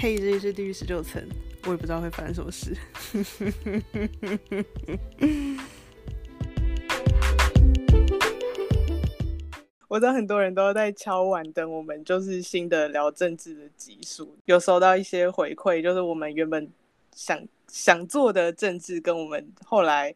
嘿，这里是地狱十九层，我也不知道会发生什么事。我知道很多人都在敲碗等我们，就是新的聊政治的集数，有收到一些回馈，就是我们原本想想做的政治，跟我们后来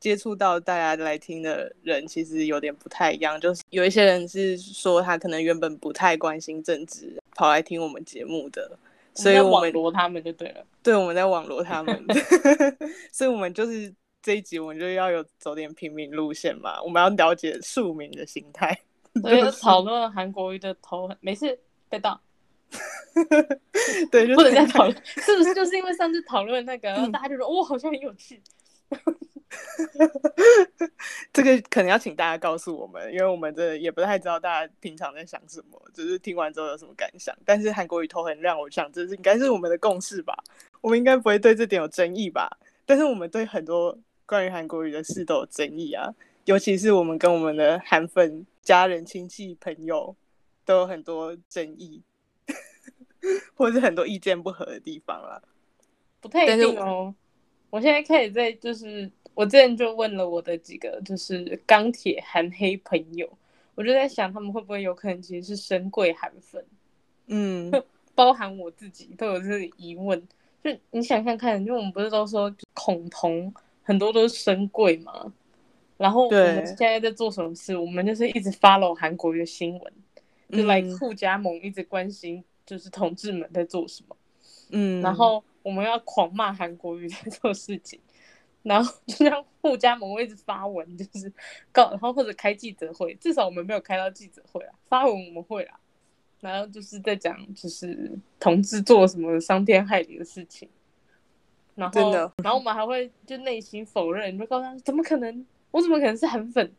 接触到大家来听的人，其实有点不太一样。就是有一些人是说他可能原本不太关心政治，跑来听我们节目的，所以我们网罗他们就对了。对我们在网罗他们，所以我们就是这一集我们就要有走点平民路线嘛，我们要了解庶民的心态。所以就讨论韩国瑜的头很，没事被盗，对，就不能是再讨论，是不是？就是因为上次讨论那个，嗯大家就说哇，好像很有趣。这个可能要请大家告诉我们，因为我们这也不太知道大家平常在想什么，只是听完之后有什么感想。但是韩国语头很亮，我想这是应该是我们的共识吧，我们应该不会对这点有争议吧？但是我们对很多关于韩国语的事都有争议啊，尤其是我们跟我们的韩粉家人、亲戚、朋友都有很多争议，或者是很多意见不合的地方啦。不太一定哦。我现在开始在就是，我之前就问了我的几个就是钢铁韩黑朋友，我就在想他们会不会有可能其实是深贵韩粉，嗯，包含我自己都有这个疑问。就你想想看，就我们不是都说恐同很多都是深贵嘛，然后我们对现在在做什么事？我们就是一直 follow 韩国的新闻，就来嗯酷加盟一直关心就是同志们在做什么。嗯，然后我们要狂骂韩国瑜在做事情，然后就像互加盟会一直发文，就是告，然后或者开记者会，至少我们没有开到记者会啊，发文我们会啦，然后就是在讲就是同志做什么伤天害理的事情，然后然后我们还会就内心否认，就告诉他怎么可能，我怎么可能是韩粉，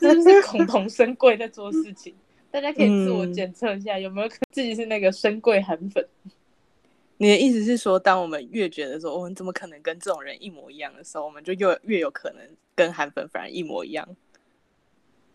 这 就是恐同生贵在做事情。大家可以自我嗯检测一下，有没有可自己是那个深贵韩粉？你的意思是说，当我们越觉得说我们怎么可能跟这种人一模一样的时候，我们就越越有可能跟韩粉反而一模一样。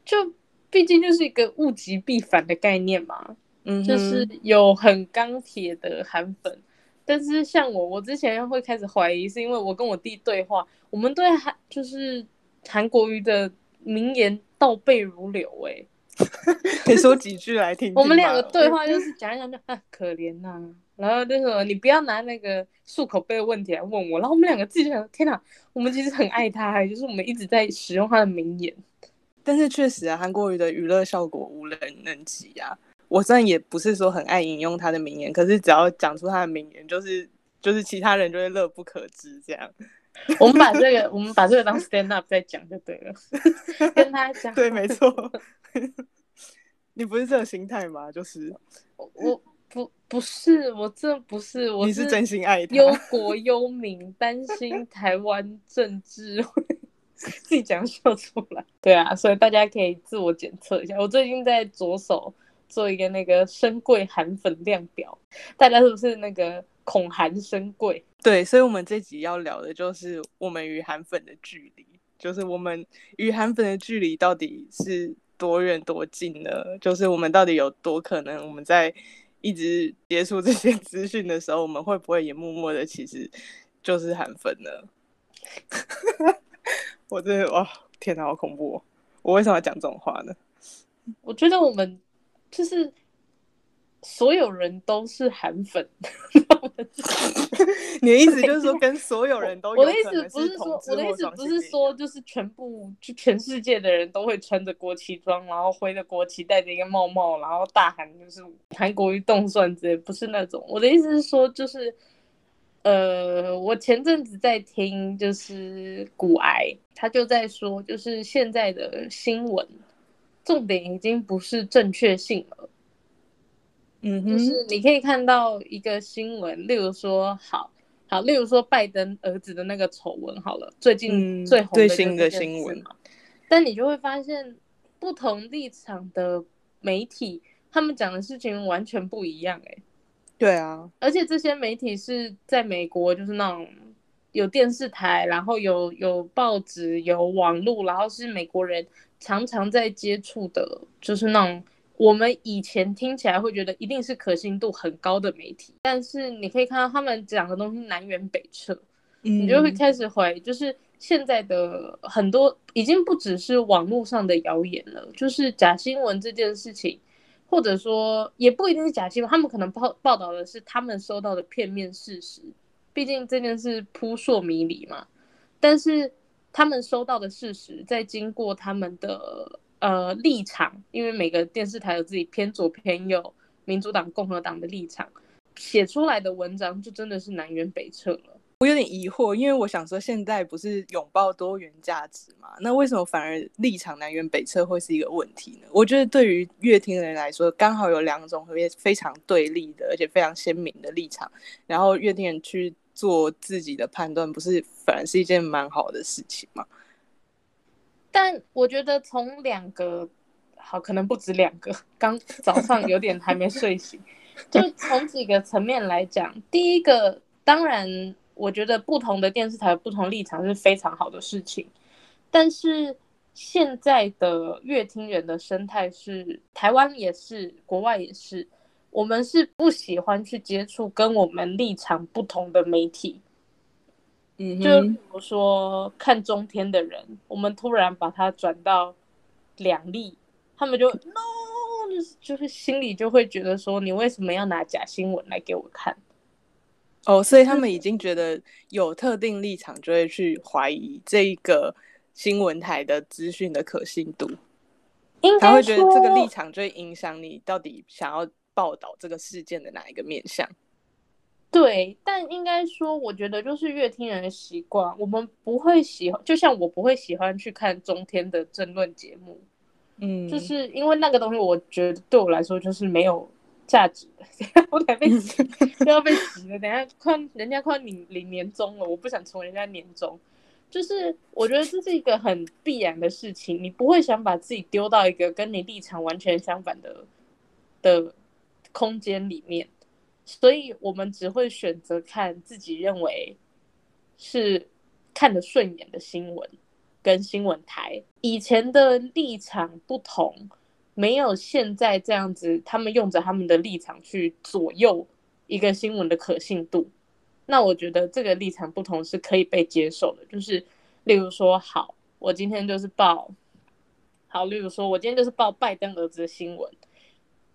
就毕竟就是一个物极必反的概念嘛，嗯，就是有很钢铁的韩粉，但是像我，我之前会开始怀疑，是因为我跟我弟对话，我们对韩就是韩国瑜的名言倒背如流、欸，可以说几句来听听我们两个对话就是讲一讲就啊可怜呐、然后就说你不要拿那个漱口杯的问题来问我，然后我们两个自己就想，天哪，我们其实很爱他、欸，就是我们一直在使用他的名言。但是确实啊，韩国语的娱乐效果无人能及啊。我虽然也不是说很爱引用他的名言，可是只要讲出他的名言，就是就是其他人就会乐不可支这样。我们把这个，我们把这个当 stand up 在讲就对了，跟他讲。对，没错。你不是这种心态吗？就是，我不不是，我这不是，我你是真心爱他。忧国忧民，担心台湾政治会 自己讲笑出来。对啊，所以大家可以自我检测一下。我最近在着手做一个那个深贵韩粉量表，大家是不是那个恐韩深贵？对，所以，我们这集要聊的就是我们与韩粉的距离，就是我们与韩粉的距离到底是多远多近呢？就是我们到底有多可能，我们在一直接触这些资讯的时候，我们会不会也默默的其实就是韩粉呢？我真的哇，天哪，好恐怖、哦！我为什么要讲这种话呢？我觉得我们就是所有人都是韩粉。你的意思就是说，跟所有人都有我的意思不是说，我的意思不是说，就是全部就全世界的人都会穿着国旗装，然后挥着国旗，戴着一个帽帽，然后大喊就是韩国瑜动算之类，不是那种。我的意思是说，就是呃，我前阵子在听，就是骨癌，他就在说，就是现在的新闻重点已经不是正确性了。嗯哼，就是你可以看到一个新闻，例如说，好好，例如说拜登儿子的那个丑闻，好了，最近嗯最红新的新闻。嘛。但你就会发现，不同立场的媒体，他们讲的事情完全不一样、欸，对啊，而且这些媒体是在美国，就是那种有电视台，然后有有报纸，有网络，然后是美国人常常在接触的，就是那种我们以前听起来会觉得一定是可信度很高的媒体，但是你可以看到他们讲的东西南辕北辙，你就会开始怀疑，就是现在的很多已经不只是网络上的谣言了，就是假新闻这件事情，或者说也不一定是假新闻，他们可能报报道的是他们收到的片面事实，毕竟这件事扑朔迷离嘛，但是。他们收到的事实，在经过他们的呃立场，因为每个电视台有自己偏左偏右，民主党、共和党的立场写出来的文章，就真的是南辕北辙了。我有点疑惑，因为我想说，现在不是拥抱多元价值嘛？那为什么反而立场南辕北辙会是一个问题呢？我觉得对于乐听的人来说，刚好有两种非非常对立的，而且非常鲜明的立场，然后乐听人去。做自己的判断，不是反而是一件蛮好的事情吗？但我觉得从两个好，可能不止两个。刚早上有点还没睡醒，就从几个层面来讲。第一个，当然，我觉得不同的电视台不同立场是非常好的事情。但是现在的乐听人的生态是，台湾也是，国外也是。我们是不喜欢去接触跟我们立场不同的媒体，嗯，就比如说看中天的人，我们突然把它转到两立，他们就 no，就是就是心里就会觉得说，你为什么要拿假新闻来给我看？哦，所以他们已经觉得有特定立场，就会去怀疑这一个新闻台的资讯的可信度，他会觉得这个立场就会影响你到底想要。报道这个事件的哪一个面向？对，但应该说，我觉得就是乐听人的习惯，我们不会喜欢，就像我不会喜欢去看中天的争论节目，嗯，就是因为那个东西，我觉得对我来说就是没有价值的。我等下被洗，都要被洗了。等下快人家快领领年终了，我不想成为人家年终。就是我觉得这是一个很必然的事情，你不会想把自己丢到一个跟你立场完全相反的的。空间里面，所以我们只会选择看自己认为是看得顺眼的新闻跟新闻台。以前的立场不同，没有现在这样子，他们用着他们的立场去左右一个新闻的可信度。那我觉得这个立场不同是可以被接受的。就是例如说，好，我今天就是报，好，例如说我今天就是报拜登儿子的新闻。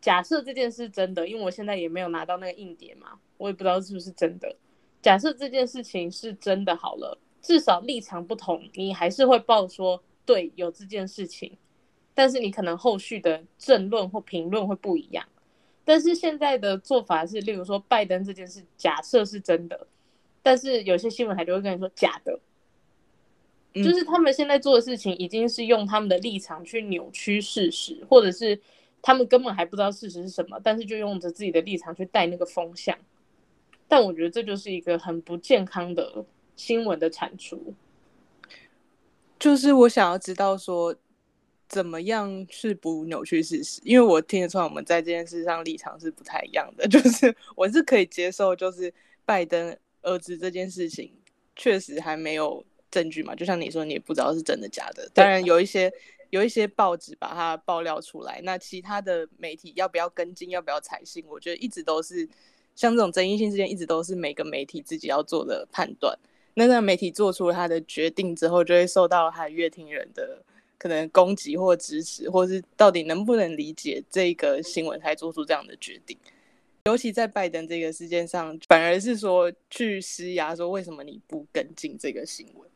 假设这件事真的，因为我现在也没有拿到那个硬碟嘛，我也不知道是不是真的。假设这件事情是真的好了，至少立场不同，你还是会报说对有这件事情，但是你可能后续的政论或评论会不一样。但是现在的做法是，例如说拜登这件事，假设是真的，但是有些新闻台就会跟你说假的，就是他们现在做的事情已经是用他们的立场去扭曲事实，或者是。他们根本还不知道事实是什么，但是就用着自己的立场去带那个风向，但我觉得这就是一个很不健康的新闻的产出。就是我想要知道说，怎么样是不扭曲事实？因为我听得出来我们在这件事上立场是不太一样的。就是我是可以接受，就是拜登儿子这件事情确实还没有证据嘛，就像你说，你也不知道是真的假的。当然有一些。有一些报纸把它爆料出来，那其他的媒体要不要跟进，要不要采信？我觉得一直都是像这种争议性事件，一直都是每个媒体自己要做的判断。那那媒体做出了他的决定之后，就会受到他乐听人的可能攻击或支持，或是到底能不能理解这个新闻才做出这样的决定。尤其在拜登这个事件上，反而是说去施压，说为什么你不跟进这个新闻？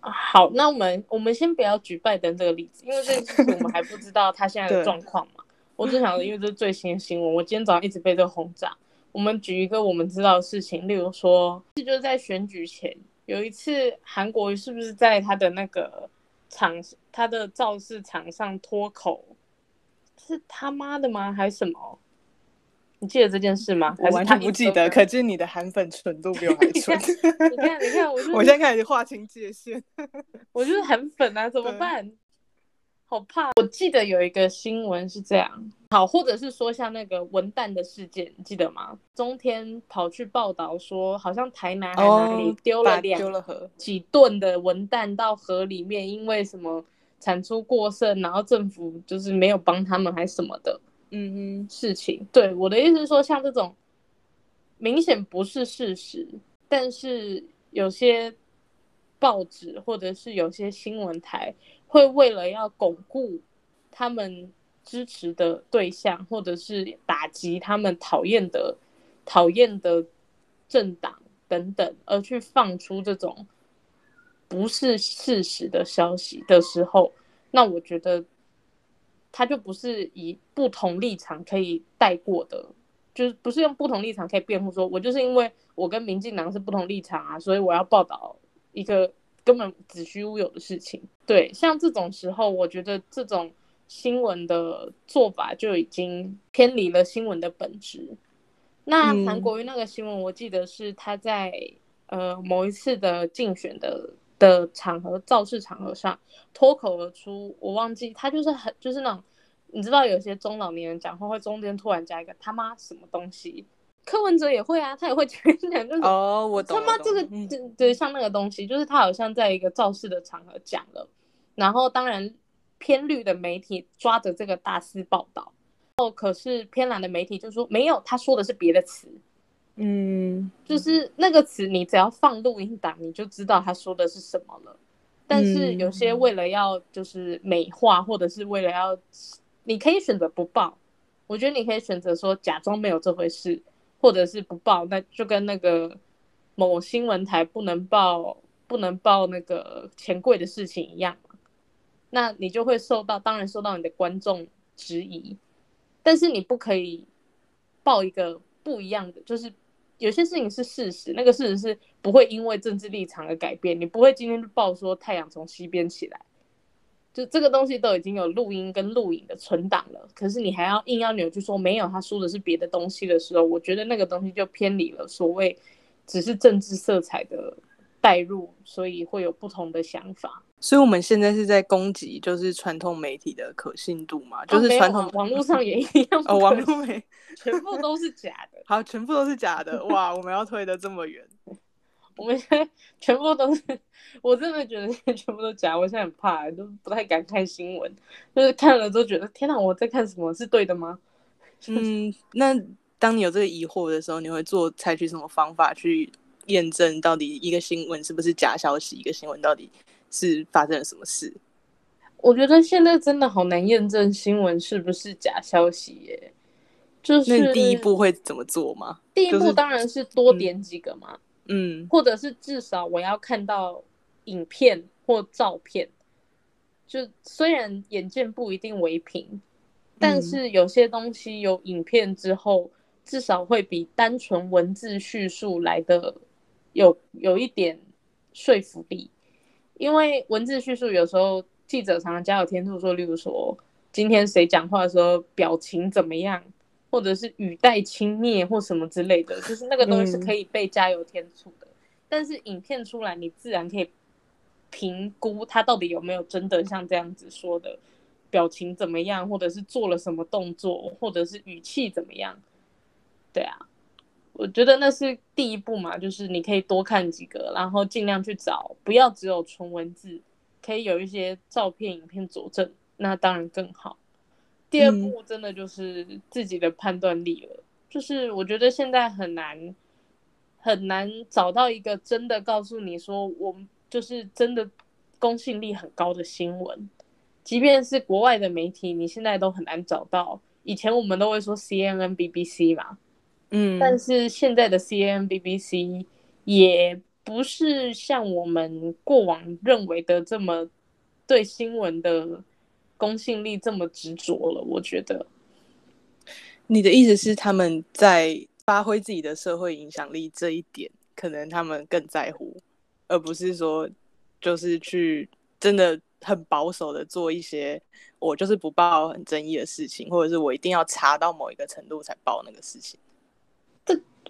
好，那我们我们先不要举拜登这个例子，因为这个事情我们还不知道他现在的 状况嘛。我只想，因为这是最新的新闻，我今天早上一直被这个轰炸。我们举一个我们知道的事情，例如说，这就是在选举前有一次，韩国是不是在他的那个场，他的造势场上脱口，是他妈的吗？还是什么？你记得这件事吗？我完全不记得。可见你的韩粉纯度比我 还纯。你看，你看，我 我现在开始划清界限。我就是韩粉啊，怎么办？好怕！我记得有一个新闻是这样，好，或者是说像那个文旦的事件，你记得吗？中天跑去报道说，好像台南还哪里丢了两丢了河几吨的文旦到河里面，因为什么产出过剩，然后政府就是没有帮他们，还什么的。嗯哼，事情。对我的意思是说，像这种明显不是事实，但是有些报纸或者是有些新闻台会为了要巩固他们支持的对象，或者是打击他们讨厌的讨厌的政党等等，而去放出这种不是事实的消息的时候，那我觉得他就不是以不同立场可以带过的，就是不是用不同立场可以辩护说，我就是因为我跟民进党是不同立场啊，所以我要报道一个根本子虚乌有的事情。对，像这种时候，我觉得这种新闻的做法就已经偏离了新闻的本质。那嗯韩国瑜那个新闻，我记得是他在呃某一次的竞选的的场合造势场合上脱口而出，我忘记他就是很就是那种你知道有些中老年人讲话会中间突然加一个他妈什么东西，柯文哲也会啊，他也会讲讲就是哦，我懂，他妈这个对对像那个东西，就是他好像在一个造势的场合讲了，然后当然偏绿的媒体抓着这个大肆报道，哦，可是偏蓝的媒体就说没有，他说的是别的词，嗯就是那个词你只要放录音档，你就知道他说的是什么了。但是有些为了要就是美化，或者是为了要，你可以选择不报。我觉得你可以选择说假装没有这回事，或者是不报，那就跟那个某新闻台不能报不能报那个钱柜的事情一样。那你就会受到，当然受到你的观众质疑，但是你不可以报一个不一样的，就是有些事情是事实，那个事实是不会因为政治立场而改变。你不会今天就报说太阳从西边起来，就这个东西都已经有录音跟录影的存档了，可是你还要硬要扭曲说没有，他说的是别的东西的时候，我觉得那个东西就偏离了所谓只是政治色彩的带入，所以会有不同的想法。所以我们现在是在攻击就是传统媒体的可信度嘛，就是传统啊网络 上也一样哦，网络媒全部都是假的。好，全部都是假的，哇，我们要推的这么远，我们现在全部都是，我真的觉得现在全部都假，我现在很怕，都不太敢看新闻，就是看了都觉得天哪，我在看什么？是对的吗？嗯，那当你有这个疑惑的时候，你会做采取什么方法去验证到底一个新闻是不是假消息，一个新闻到底是发生了什么事？我觉得现在真的好难验证新闻是不是假消息耶。就是那你第一步会怎么做吗？第一步当然是多嗯点几个嘛，嗯或者是至少我要看到影片或照片。就虽然眼见不一定为凭，但嗯是有些东西有影片之后，至少会比单纯文字叙述来的有有一点说服力。因为文字叙述有时候记者常常加有天数说，例如说今天谁讲话的时候表情怎么样，或者是语带轻蔑或什么之类的，就是那个东西是可以被加油添醋的。但是影片出来，你自然可以评估他到底有没有真的像这样子说的，表情怎么样，或者是做了什么动作，或者是语气怎么样。对啊，我觉得那是第一步嘛，就是你可以多看几个，然后尽量去找，不要只有纯文字，可以有一些照片、影片佐证，那当然更好。第二步真的就是自己的判断力了，就是我觉得现在很难很难找到一个真的告诉你说我们就是真的公信力很高的新闻，即便是国外的媒体，你现在都很难找到。以前我们都会说 CNN、BBC 嘛，嗯，但是现在的 CNN、BBC 也不是像我们过往认为的这么对新闻的公信力这么执着了。我觉得，你的意思是他们在发挥自己的社会影响力这一点，可能他们更在乎，而不是说就是去真的很保守的做一些我就是不报很争议的事情，或者是我一定要查到某一个程度才报那个事情。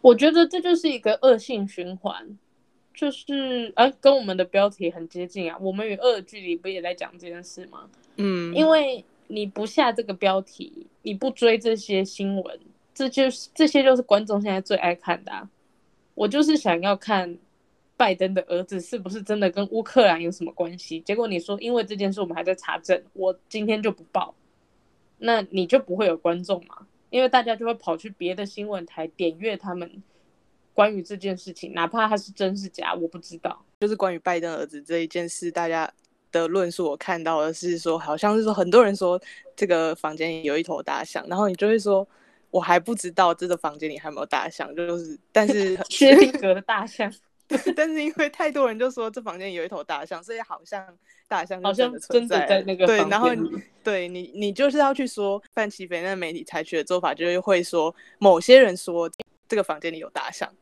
我觉得这就是一个恶性循环，就是啊、跟我们的标题很接近啊。我们与恶的距离不也在讲这件事吗？嗯，因为你不下这个标题，你不追这些新闻，这就是这些就是观众现在最爱看的、啊。我就是想要看拜登的儿子是不是真的跟乌克兰有什么关系。结果你说因为这件事我们还在查证，我今天就不报。那你就不会有观众嘛，因为大家就会跑去别的新闻台点阅他们关于这件事情，哪怕他是真是假，我不知道。就是关于拜登儿子这一件事，大家的论述我看到的是说，好像是说很多人说这个房间里有一头大象，然后你就会说，我还不知道这个房间里还有没有大象，就是但是 薛定谔的大象。但是因为太多人就说这房间有一头大象，所以好像大象好像真的在那个对，然后对你你就是要去说范奇飞那媒体采取的做法，就是会说某些人说这个房间里有大象，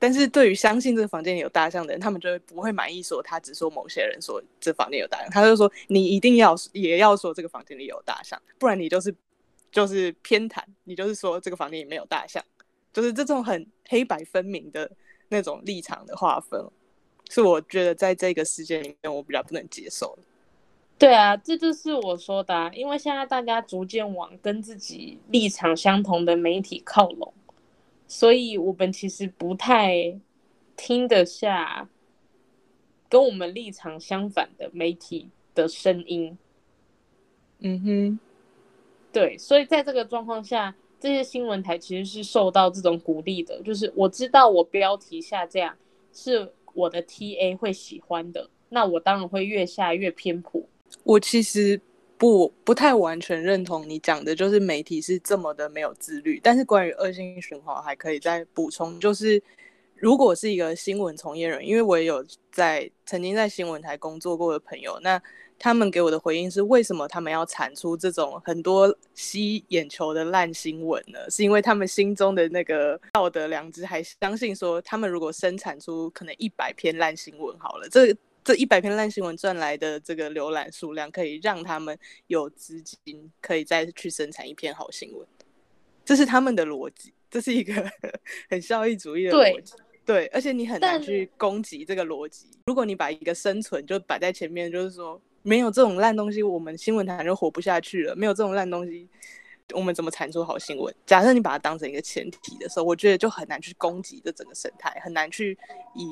但是对于相信这个房间里有大象的人，他们就会不会满意说他只说某些人说这房间有大象，他就说你一定要也要说这个房间里有大象，不然你就是就是偏袒，你就是说这个房间里没有大象，就是这种很黑白分明的。那种立场的划分，是我觉得在这个世界里面，我比较不能接受的。对啊，这就是我说的，因为现在大家逐渐往跟自己立场相同的媒体靠拢，所以我们其实不太听得下跟我们立场相反的媒体的声音。嗯哼，对，所以在这个状况下。这些新闻台其实是受到这种鼓励的，就是我知道我标题下这样是我的 TA 会喜欢的，那我当然会越下越偏颇。我其实不不太完全认同你讲的，就是媒体是这么的没有自律。但是关于恶性循环，还可以再补充，就是如果是一个新闻从业人，因为我也有在曾经在新闻台工作过的朋友，那。他们给我的回应是：为什么他们要产出这种很多吸眼球的烂新闻呢？是因为他们心中的那个道德良知还相信说，他们如果生产出可能一百篇烂新闻，好了，这这一百篇烂新闻赚来的这个浏览数量，可以让他们有资金可以再去生产一篇好新闻。这是他们的逻辑，这是一个 很效益主义的逻辑。对，而且你很难去攻击这个逻辑。如果你把一个生存就摆在前面，就是说。没有这种烂东西，我们新闻台就活不下去了。没有这种烂东西，我们怎么产出好新闻？假设你把它当成一个前提的时候，我觉得就很难去攻击这整个生态，很难去以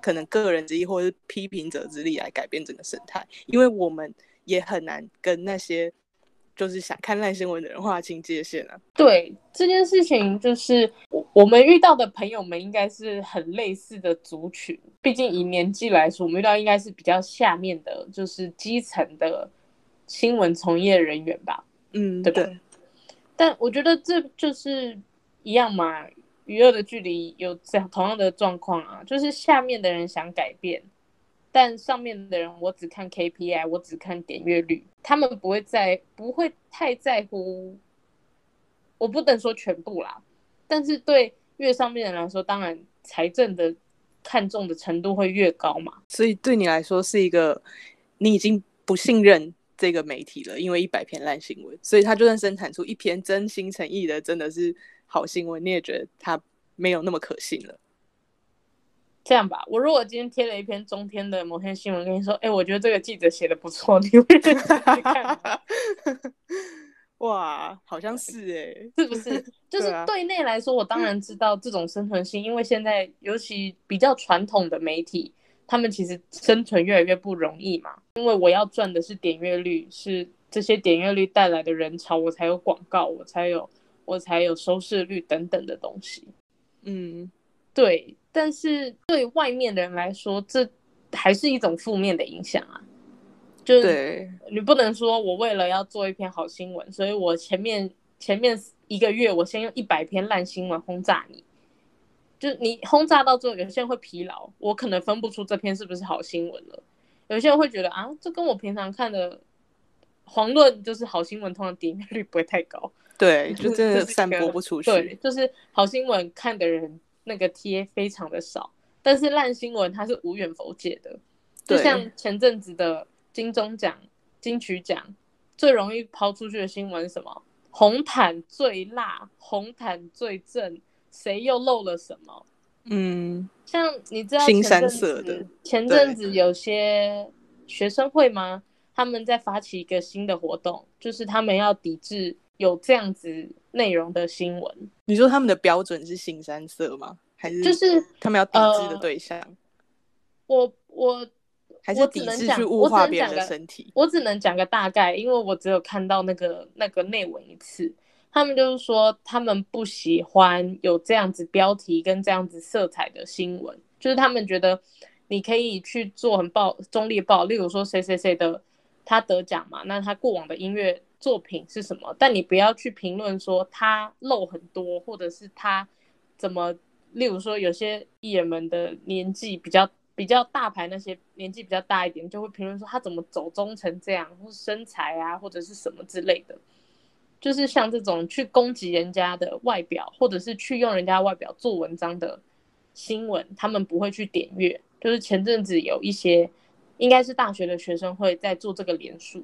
可能个人之意或者是批评者之力来改变整个生态，因为我们也很难跟那些。就是想看烂新闻的人划清界限啊。对这件事情，就是我们遇到的朋友们应该是很类似的族群。毕竟以年纪来说，我们遇到应该是比较下面的，就是基层的新闻从业人员吧。嗯，对吧？但我觉得这就是一样嘛，娱乐的距离有这样同样的状况啊，就是下面的人想改变。但上面的人，我只看 KPI，我只看点阅率，他们不会在，不会太在乎。我不能说全部啦，但是对越上面的人来说，当然财政的看重的程度会越高嘛。所以对你来说是一个，你已经不信任这个媒体了，因为一百篇烂新闻，所以他就算生产出一篇真心诚意的，真的是好新闻，你也觉得他没有那么可信了。这样吧，我如果今天贴了一篇中天的某篇新闻，跟你说，哎，我觉得这个记者写的不错，你会去看 哇，好像是哎，是不是？就是对内来说，我当然知道这种生存性，因为现在尤其比较传统的媒体，他们其实生存越来越不容易嘛。因为我要赚的是点阅率，是这些点阅率带来的人潮，我才有广告，我才有我才有收视率等等的东西。嗯，对。但是对外面的人来说，这还是一种负面的影响啊。就是你不能说我为了要做一篇好新闻，所以我前面前面一个月我先用一百篇烂新闻轰炸你。就你轰炸到最后，有些人会疲劳，我可能分不出这篇是不是好新闻了。有些人会觉得啊，这跟我平常看的黄论就是好新闻，通常点击率不会太高。对，就真的散播不出去。对，就是好新闻看的人。那个贴非常的少，但是烂新闻它是无远否解的，就像前阵子的金钟奖、金曲奖最容易抛出去的新闻什么？红毯最辣，红毯最正，谁又漏了什么？嗯，像你知道前阵子前阵子有些学生会吗？他们在发起一个新的活动，就是他们要抵制有这样子。内容的新闻，你说他们的标准是新三色吗？还是就是他们要抵制的对象？我我还是我只能讲，抵制去化别人的身体？我只能讲个大概，因为我只有看到那个那个内文一次。他们就是说，他们不喜欢有这样子标题跟这样子色彩的新闻，就是他们觉得你可以去做很报中立报，例如说谁谁谁的他得奖嘛，那他过往的音乐作品是什么，但你不要去评论说他漏很多，或者是他怎么，例如说有些艺人们的年纪比较比较大牌，那些年纪比较大一点，就会评论说他怎么走中成这样，或是身材啊，或者是什么之类的。就是像这种去攻击人家的外表，或者是去用人家外表做文章的新闻，他们不会去点阅。就是前阵子有一些，应该是大学的学生会在做这个连署，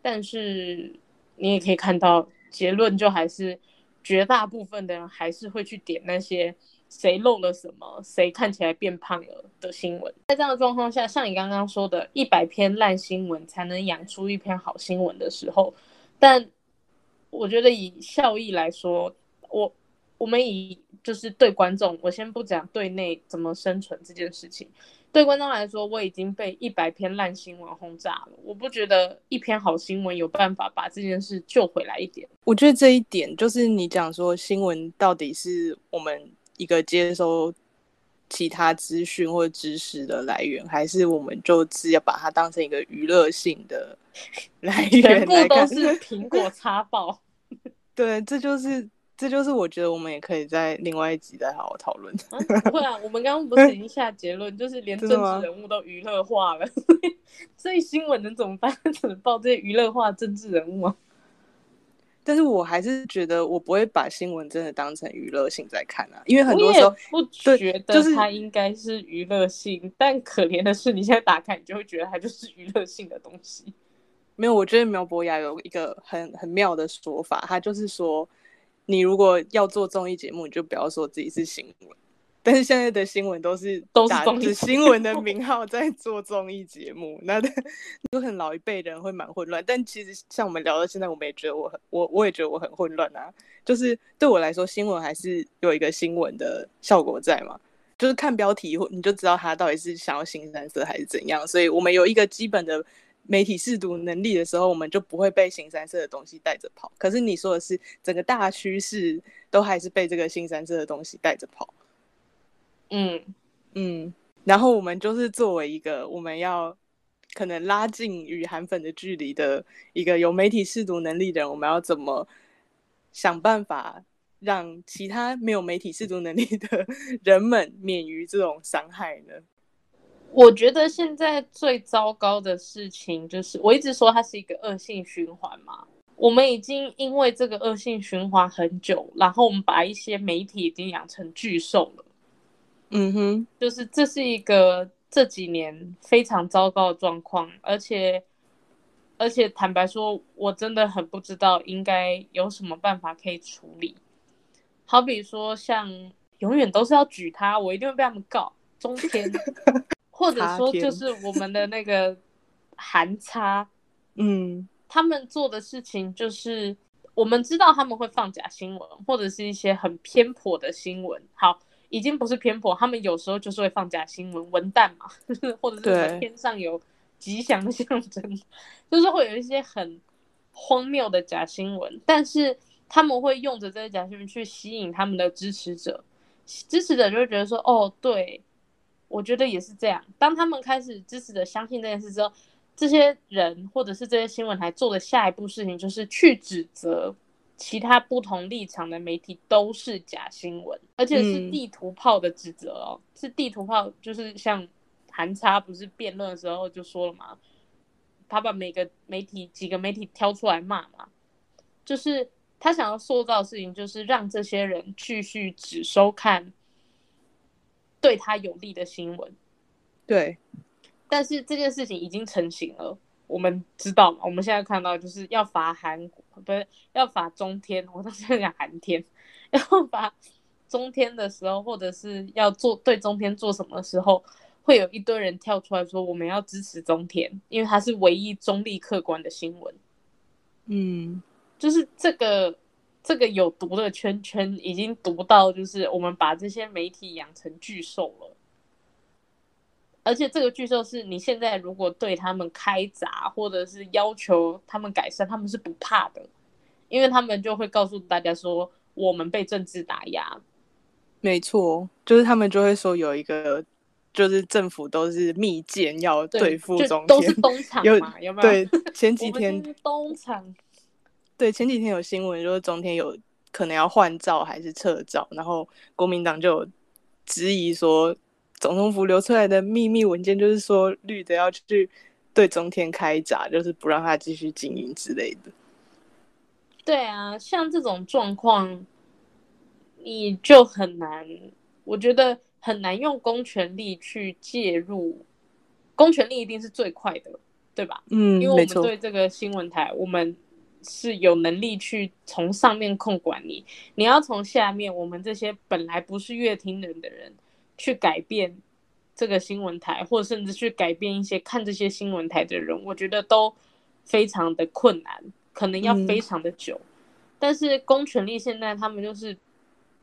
但是你也可以看到结论，就还是绝大部分的人还是会去点那些谁漏了什么，谁看起来变胖了的新闻。在这样的状况下，像你刚刚说的，一百篇烂新闻才能养出一篇好新闻的时候，但我觉得以效益来说，我我们以就是对观众，我先不讲对内怎么生存这件事情，对观众来说，我已经被一百篇烂新闻轰炸了。我不觉得一篇好新闻有办法把这件事救回来一点。我觉得这一点就是你讲说新闻到底是我们一个接收其他资讯或知识的来源，还是我们就是要把它当成一个娱乐性的 来源来看？部都是苹果插爆。对，这就是这就是我觉得我们也可以在另外一集再好好讨论。啊不会啊，我们刚刚不是已经下结论，就是连政治人物都娱乐化了，所以新闻能怎么办？只能报这些娱乐化政治人物啊。但是我还是觉得我不会把新闻真的当成娱乐性在看啊，因为很多时候不觉得就是它应该是娱乐性，但可怜的是，你现在打开，你就会觉得它就是娱乐性的东西。没有，我觉得苗博雅有一个很很妙的说法，他就是说，你如果要做综艺节目，你就不要说自己是新闻。但是现在的新闻都是都是综艺着新闻的名号在做综艺节目，那就很老一辈人会蛮混乱。但其实像我们聊到现在，我们也觉得我很我我也觉得我很混乱啊。就是对我来说，新闻还是有一个新闻的效果在嘛。就是看标题，或你就知道他到底是想要新三色还是怎样。所以我们有一个基本的媒体试读能力的时候，我们就不会被新三色的东西带着跑。可是你说的是整个大趋势都还是被这个新三色的东西带着跑。嗯，嗯，然后我们就是作为一个我们要可能拉近与韩粉的距离的一个有媒体试读能力的人，我们要怎么想办法让其他没有媒体试读能力的人们免于这种伤害呢？我觉得现在最糟糕的事情就是，我一直说它是一个恶性循环嘛。我们已经因为这个恶性循环很久，然后我们把一些媒体已经养成巨兽了。嗯哼，就是这是一个这几年非常糟糕的状况，而且而且坦白说，我真的很不知道应该有什么办法可以处理。好比说，像永远都是要举他，我一定会被他们告中天，或者说就是我们的那个韩差，嗯。他们做的事情就是，我们知道他们会放假新闻，或者是一些很偏颇的新闻。好，已经不是偏颇，他们有时候就是会放假新闻，文旦嘛，或者是天上有吉祥的象征，就是会有一些很荒谬的假新闻，但是他们会用着这些假新闻去吸引他们的支持者，支持者就会觉得说，哦，对，我觉得也是这样。当他们开始支持的相信这件事之后，这些人或者是这些新闻台做的下一步事情，就是去指责其他不同立场的媒体都是假新闻，而且是嗯地图炮的指责哦，是地图炮，就是像韩差不是辩论的时候就说了嘛，他把每个媒体几个媒体挑出来骂嘛，就是他想要塑造的事情，就是让这些人继续只收看对他有利的新闻。对，但是这件事情已经成型了，我们知道嘛？我们现在看到就是要罚韩国，不是要罚中天，我当时在讲韩天，要罚中天的时候，或者是要做对中天做什么的时候，会有一堆人跳出来说我们要支持中天，因为它是唯一中立客观的新闻。嗯就是这个这个有毒的圈圈已经毒到，就是我们把这些媒体养成巨兽了。而且这个巨兽是你现在如果对他们开闸，或者是要求他们改善，他们是不怕的，因为他们就会告诉大家说，我们被政治打压。没错，就是他们就会说有一个，就是政府都是密件要对付中间，都是东厂嘛，有没有？对，前几天东厂，对，前几天有新闻说中天有可能要换照还是撤照，然后国民党就质疑说。总统府流出来的秘密文件，就是说绿的要去对中天开闸，就是不让他继续经营之类的。对啊，像这种状况，你就很难，我觉得很难用公权力去介入。公权力一定是最快的，对吧？嗯，因为我们对这个新闻台，我们是有能力去从上面控管你，你要从下面，我们这些本来不是乐听人的人。去改变这个新闻台，或甚至去改变一些看这些新闻台的人，我觉得都非常的困难，可能要非常的久。但是公权力现在他们就是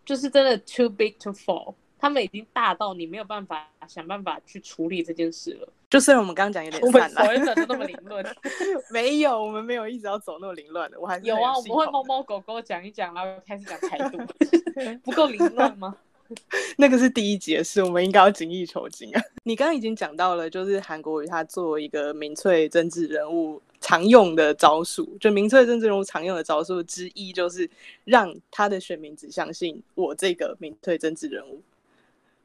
就是真的 too big to fall，他们已经大到你没有办法想办法去处理这件事了。就虽然我们刚刚讲有点散了，我们走的那么凌乱，没有，我们没有一直要走那么凌乱的，我还是有啊，我们会猫猫狗狗讲一讲，然后开始讲态度，不够凌乱吗？那个是第一节，是我们应该要精益求精啊！你刚刚已经讲到了，就是韩国瑜他作为一个民粹政治人物常用的招数，就民粹政治人物常用的招数之一，就是让他的选民只相信我这个民粹政治人物，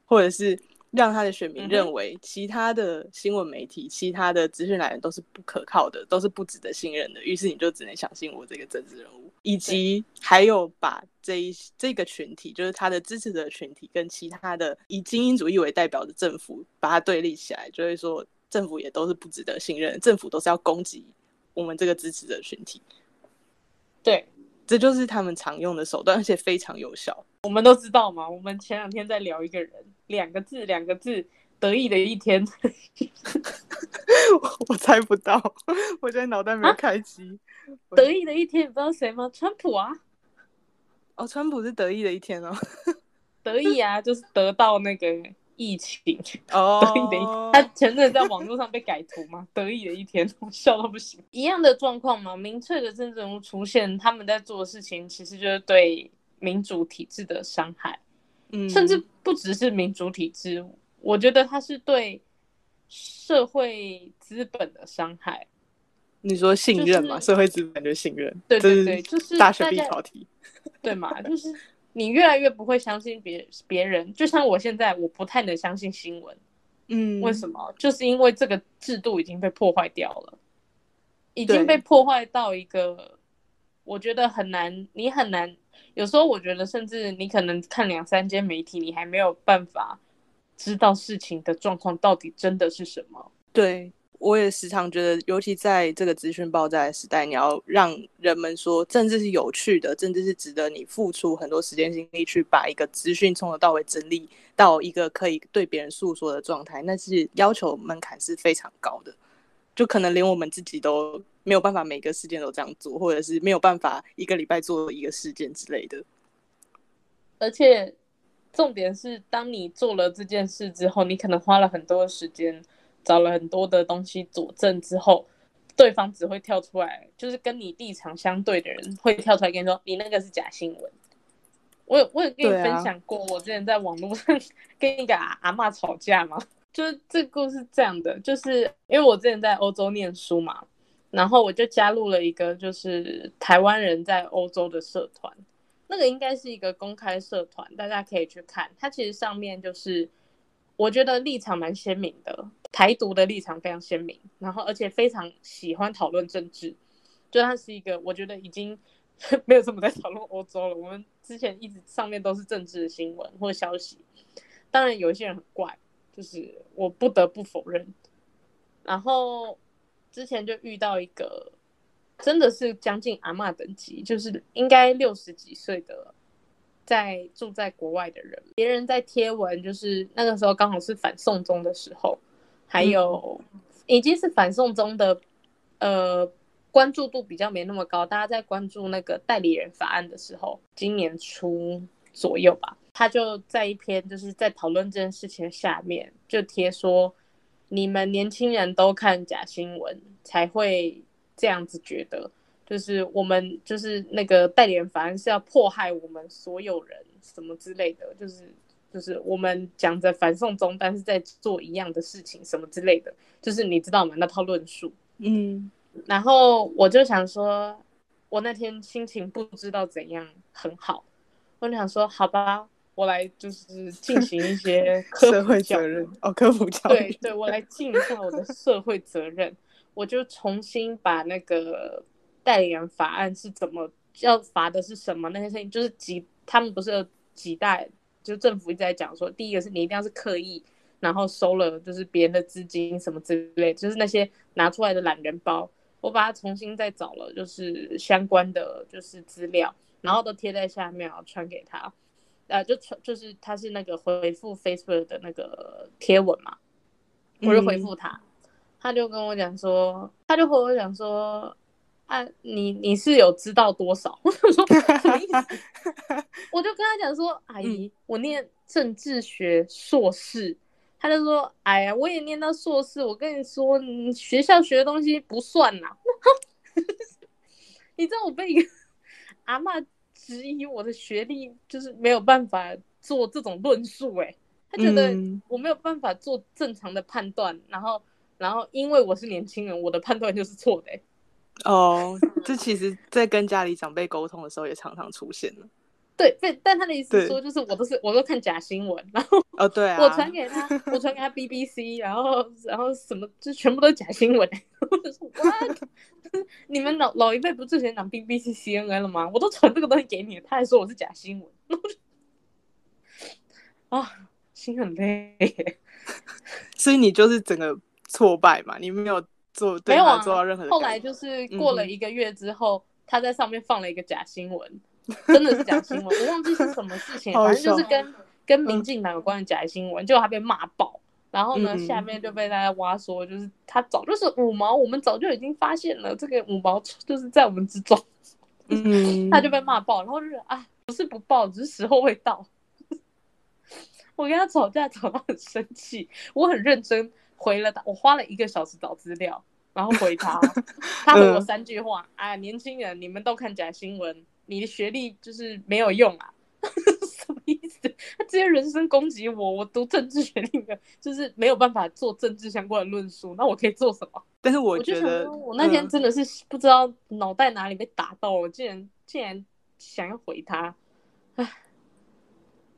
或者是。让他的选民认为其他的新闻媒体、其他的资讯来源都是不可靠的，都是不值得信任的。于是你就只能相信我这个政治人物，以及还有把这一这个群体，就是他的支持者群体，跟其他的以精英主义为代表的政府，把它对立起来，就会说政府也都是不值得信任，政府都是要攻击我们这个支持者群体。对，这就是他们常用的手段，而且非常有效。我们都知道嘛，我们前两天在聊一个人。两个字，两个字，得意的一天。我猜不到，我现在脑袋没有开机。得意的一天，你不知道谁吗？川普啊！哦，川普是得意的一天哦。得意啊，就是得到那个疫情哦。得意的一天，他前阵在网络上被改图嘛？得意的一天，我笑到不行。一样的状况吗？民粹的政治人物出现，他们在做的事情，其实就是对民主体制的伤害。嗯甚至不只是民主体制，我觉得它是对社会资本的伤害。你说信任嘛？社会资本就信任，对对对，就是大学必考题，对嘛？就是你越来越不会相信别别人，就像我现在，我不太能相信新闻。嗯，为什么？就是因为这个制度已经被破坏掉了，已经被破坏到一个，我觉得很难，你很难。有时候我觉得，甚至你可能看两三间媒体，你还没有办法知道事情的状况到底真的是什么。对我也时常觉得，尤其在这个资讯爆炸的时代，你要让人们说政治是有趣的，政治是值得你付出很多时间精力去把一个资讯从头到尾整理到一个可以对别人诉说的状态，那是要求门槛是非常高的，就可能连我们自己都。没有办法每个事件都这样做，或者是没有办法一个礼拜做一个事件之类的。而且重点是，当你做了这件事之后，你可能花了很多时间，找了很多的东西佐证之后，对方只会跳出来，就是跟你立场相对的人会跳出来跟你说：“你那个是假新闻。”我有我有跟你分享过，我之前在网络上 跟一个阿妈吵架嘛，就是这个故事这样的，就是因为我之前在欧洲念书嘛。然后我就加入了一个就是台湾人在欧洲的社团，那个应该是一个公开社团，大家可以去看。它其实上面就是我觉得立场蛮鲜明的，台独的立场非常鲜明，然后而且非常喜欢讨论政治，就它是一个我觉得已经 没有什么在讨论欧洲了。我们之前一直上面都是政治的新闻或消息，当然有一些人很怪，就是我不得不否认，然后。之前就遇到一个，真的是将近阿嬷等级，就是应该六十几岁的，在住在国外的人，别人在贴文，就是那个时候刚好是反送中的时候，还有已经是反送中的，呃，关注度比较没那么高，大家在关注那个代理人法案的时候，今年初左右吧，他就在一篇就是在讨论这件事情下面就贴说。你们年轻人都看假新闻才会这样子觉得，就是我们就是那个代理人法案是要迫害我们所有人什么之类的，就是就是我们讲着反送中，但是在做一样的事情什么之类的，就是你知道吗？那套论述，嗯然后我就想说，我那天心情不知道怎样很好，我就想说，好吧，我来就是进行一些 科社会责任哦，科普教育，对对，我来尽一下我的社会责任，我就重新把那个代理人法案是怎么要罚的是什么那些事情，就是几他们不是有几大，就政府一直在讲说，第一个是你一定要是刻意，然后收了就是别人的资金什么之类，就是那些拿出来的懒人包，我把它重新再找了，就是相关的就是资料，然后都贴在下面，然后传给他。呃，就就是他是那个回复 Facebook 的那个贴文嘛，我就回复他，他就跟我讲说，他就和我讲说，啊，你你是有知道多少？我就说什么意思？我就跟他讲说，阿姨，我念政治学硕士。他就说，哎呀，我也念到硕士，我跟你说，你学校学的东西不算呐。你知道我被一个阿嬷质疑我的学历，就是没有办法做这种论述、欸，他觉得嗯我没有办法做正常的判断，然后，然后因为我是年轻人，我的判断就是错的、欸。哦，这其实，在跟家里长辈沟通的时候，也常常出现了。对，但，但他的意思说，就是我都是我都看假新闻，然后哦，对啊，我传给他，我传给他 BBC，然后然后什么就全部都是假新闻、欸，我就说 what？你们老老一辈不是之前讲 BBC、CNN 了吗？我都传这个东西给你，他还说我是假新闻，啊，心很累。所以你就是整个挫败嘛，你没有做对没有做到任何。后来就是过了一个月之后，他在上面放了一个假新闻，真的是假新闻，我忘记是什么事情，好反正就是跟跟民进党有关的假新闻，结果他被骂爆。然后呢，嗯下面就被大家挖说，就是他早就是五毛，我们早就已经发现了这个五毛就是在我们之中，嗯，他就被骂爆，然后就是啊，不是不爆，只是时候未到。我跟他吵架吵到很生气，我很认真回了他，我花了一个小时找资料，然后回他，他回我三句话，哎，年轻人，你们都看假新闻，你的学历就是没有用啊，什么意思？他直接人身攻击我，我读政治学那个，就是没有办法做政治相关的论述，那我可以做什么？但是我觉得我那天嗯真的是不知道脑袋哪里被打到，我竟然竟然想要回他，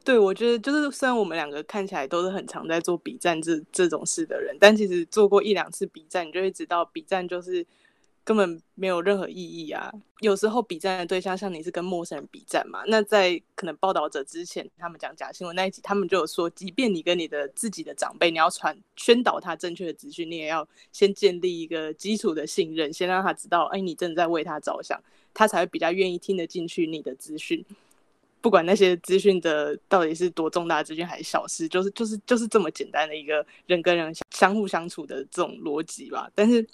对，我觉得就是虽然我们两个看起来都是很常在做比战这这种事的人，但其实做过一两次比战，你就会知道比战就是根本没有任何意义啊。有时候比战的对象像你是跟陌生人比战嘛，那在可能报道者之前，他们讲假新闻那一集，他们就有说，即便你跟你的自己的长辈，你要传宣导他正确的资讯，你也要先建立一个基础的信任，先让他知道，哎，你正在为他着想，他才会比较愿意听得进去你的资讯。不管那些资讯的到底是多重大资讯还是小事，就是就是就是这么简单的一个人跟人相相互相处的这种逻辑吧。但是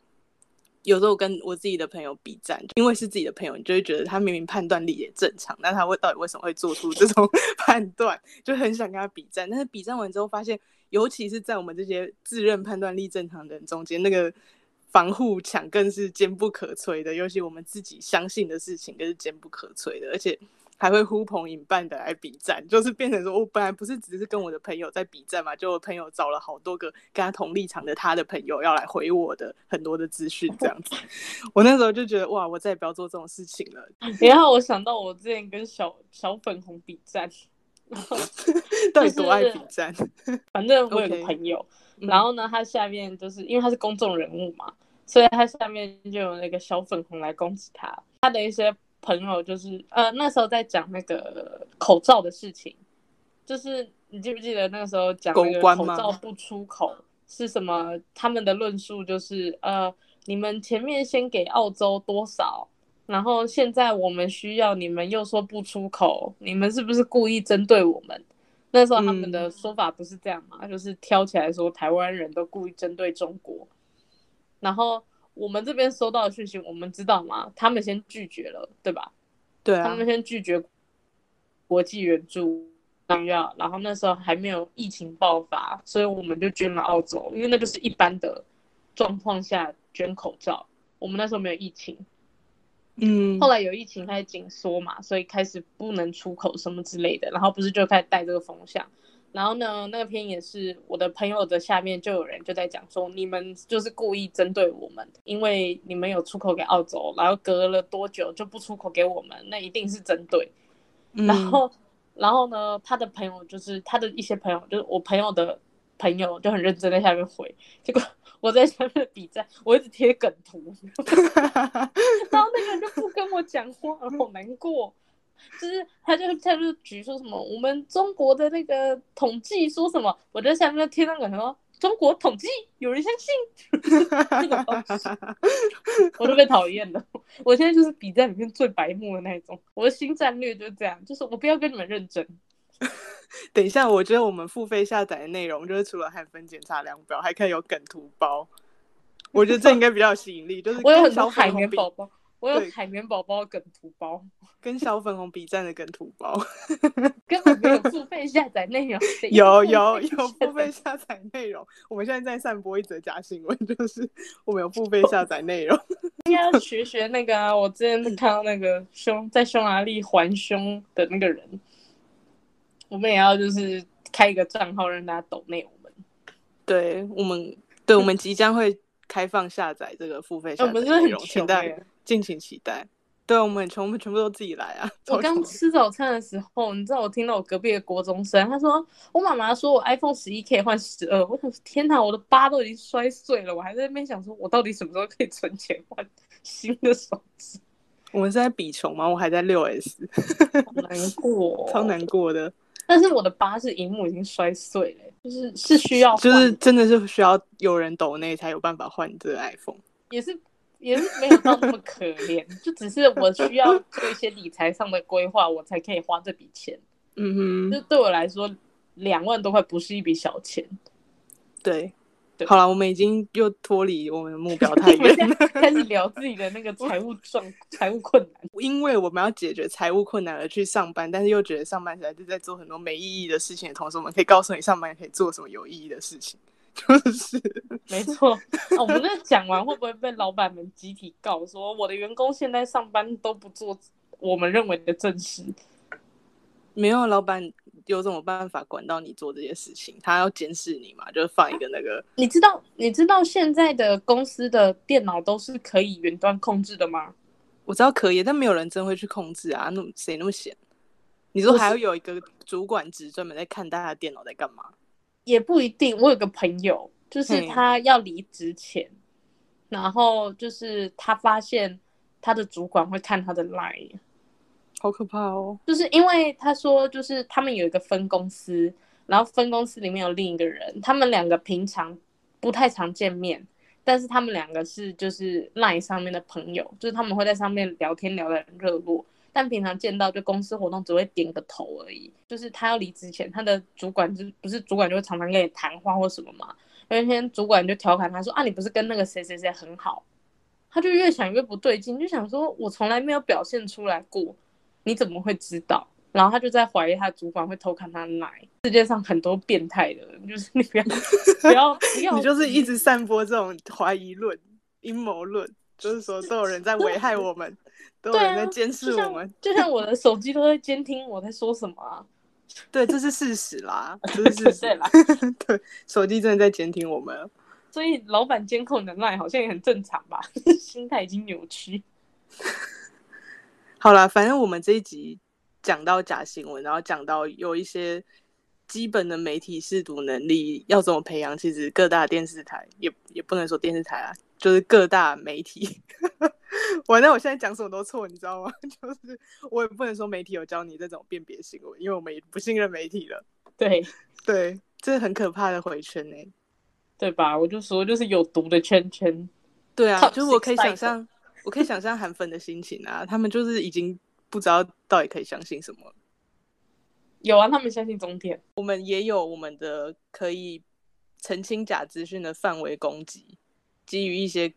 有时候跟我自己的朋友比战，因为是自己的朋友，你就会觉得他明明判断力也正常，那他会到底为什么会做出这种判断，就很想跟他比战。但是比战完之后发现，尤其是在我们这些自认判断力正常的人中间，那个防护墙更是坚不可摧的。尤其我们自己相信的事情更是坚不可摧的，而且。还会呼朋引伴的来比战，就是变成说，我本来不是只是跟我的朋友在比战嘛，就我朋友找了好多个跟他同立场的他的朋友要来回我的很多的资讯，这样子。我那时候就觉得，哇，我再也不要做这种事情了。然后我想到我之前跟小小粉红比战，然后 到底多爱比战？反正我有个朋友嗯然后呢，他下面就是因为他是公众人物嘛，所以他下面就有那个小粉红来攻击他。他的一些朋友就是呃那时候在讲那个口罩的事情，就是你记不记得那个时候讲那个口罩不出口是什么？他们的论述就是呃你们前面先给澳洲多少？然后现在我们需要，你们又说不出口，你们是不是故意针对我们？那时候他们的说法不是这样嘛，就是挑起来说台湾人都故意针对中国，然后我们这边收到的讯息，我们知道吗？他们先拒绝了，对吧？对啊他们，先拒绝国际援助，想要，然后那时候还没有疫情爆发，所以我们就捐了澳洲，因为那就是一般的状况下捐口罩。我们那时候没有疫情，嗯后来有疫情开始紧缩嘛，所以开始不能出口什么之类的，然后不是就开始带这个风向。然后呢，那个篇也是我的朋友的下面就有人就在讲说，你们就是故意针对我们，因为你们有出口给澳洲，然后隔了多久就不出口给我们，那一定是针对。嗯 然后，然后呢，他的朋友就是他的一些朋友，就是我朋友的朋友就很认真在下面回，结果 我在下面比赛，我一直贴梗图，然后那个人就不跟我讲话，好难过。就是他就他就举说什么我们中国的那个统计说什么，我在下面贴那个什么中国统计有人相信 这个东西，我都被讨厌了。我现在就是比在里面最白目的那一种，我的新战略就是这样，就是我不要跟你们认真。等一下，我觉得我们付费下载的内容就是除了汉分检查量表，还可以有梗图包。我觉得这应该比较有吸引力，就是我有很多海绵宝宝，我有对海绵宝宝梗图包，跟小粉红比战的梗图包。根本没有付费下载内容。有有有 付费下载内容，我们现在在散播一则假新闻，就是我们有付费下载内容。应该要学学那个啊！我之前看到那个匈在匈牙利还胸的那个人，我们也要就是开一个账号让大家抖内我们。对我们，对我们即将会开放下载这个付费下我载们真的很内容，请大穷欸家敬请期待。对，我们很穷，我们全部都自己来啊。我刚吃早餐的时候，你知道我听到我隔壁的国中生，他说我妈妈说我 iPhone 十一可以换十二，我想天哪，我的八都已经摔碎了，我还在那边想说，我到底什么时候可以存钱换新的手机？我们是在比穷吗？我还在六 S，好 难过、哦超难。过的。但是我的八是荧幕已经摔碎了，就是是需要就是真的是需要有人抖内才有办法换这个 iPhone。也是也是没有到那么可怜，就只是我需要做一些理财上的规划，我才可以花这笔钱。嗯哼，就对我来说，两万多块不是一笔小钱。对。对好了，我们已经又脱离我们的目标太 远开始聊自己的那个财务状、财务困难。因为我们要解决财务困难而去上班，但是又觉得上班起来就在做很多没意义的事情的同时，我们可以告诉你上班可以做什么有意义的事情，就是 没错、啊我们这讲完会不会被老板们集体告说我的员工现在上班都不做我们认为的正事？没有老板有什么办法管到你做这些事情，他要监视你嘛，就是放一个那个你知道你知道现在的公司的电脑都是可以远端控制的吗？我知道可以，但没有人真会去控制啊，那谁那么闲？你说还要有一个主管职专门在看大家的电脑在干嘛？也不一定。我有个朋友，就是他要离职前，然后就是他发现他的主管会看他的 line，好可怕哦！就是因为他说，就是他们有一个分公司，然后分公司里面有另一个人，他们两个平常不太常见面，但是他们两个是就是 line 上面的朋友，就是他们会在上面聊天聊得很热络。但平常见到就公司活动只会点个头而已。就是他要离职前，他的主管就不是主管就会常常跟你谈话或什么嘛。有一天主管就调侃他说：“啊，你不是跟那个谁谁谁很好？”他就越想越不对劲，就想说：“我从来没有表现出来过，你怎么会知道？”然后他就在怀疑他主管会偷看他奶。世界上很多变态的人，就是你不要不要不要，你就是一直散播这种怀疑论、阴谋论，就是说都有人在危害我们，都有在监视我们。就像我的手机都在监听我在说什么啊。对，这是事实啦，这是事实。对啦，对，手机真的在监听我们。所以老板监控能耐好像也很正常吧？心态已经扭曲。好了，反正我们这一集讲到假新闻，然后讲到有一些基本的媒体试读能力要怎么培养，其实各大电视台也也不能说电视台啊，就是各大媒体。完了，我现在讲什么都错，你知道吗？就是我也不能说媒体有教你这种辨别新闻，因为我们也不信任媒体了。对 对，这是很可怕的回圈呢、对吧？我就说就是有毒的圈圈。对啊，就是我可以想象，我可以想象韩粉的心情啊，他们就是已经不知道到底可以相信什么。有啊，他们相信中天。我们也有我们的可以澄清假资讯的范围攻击，基于一些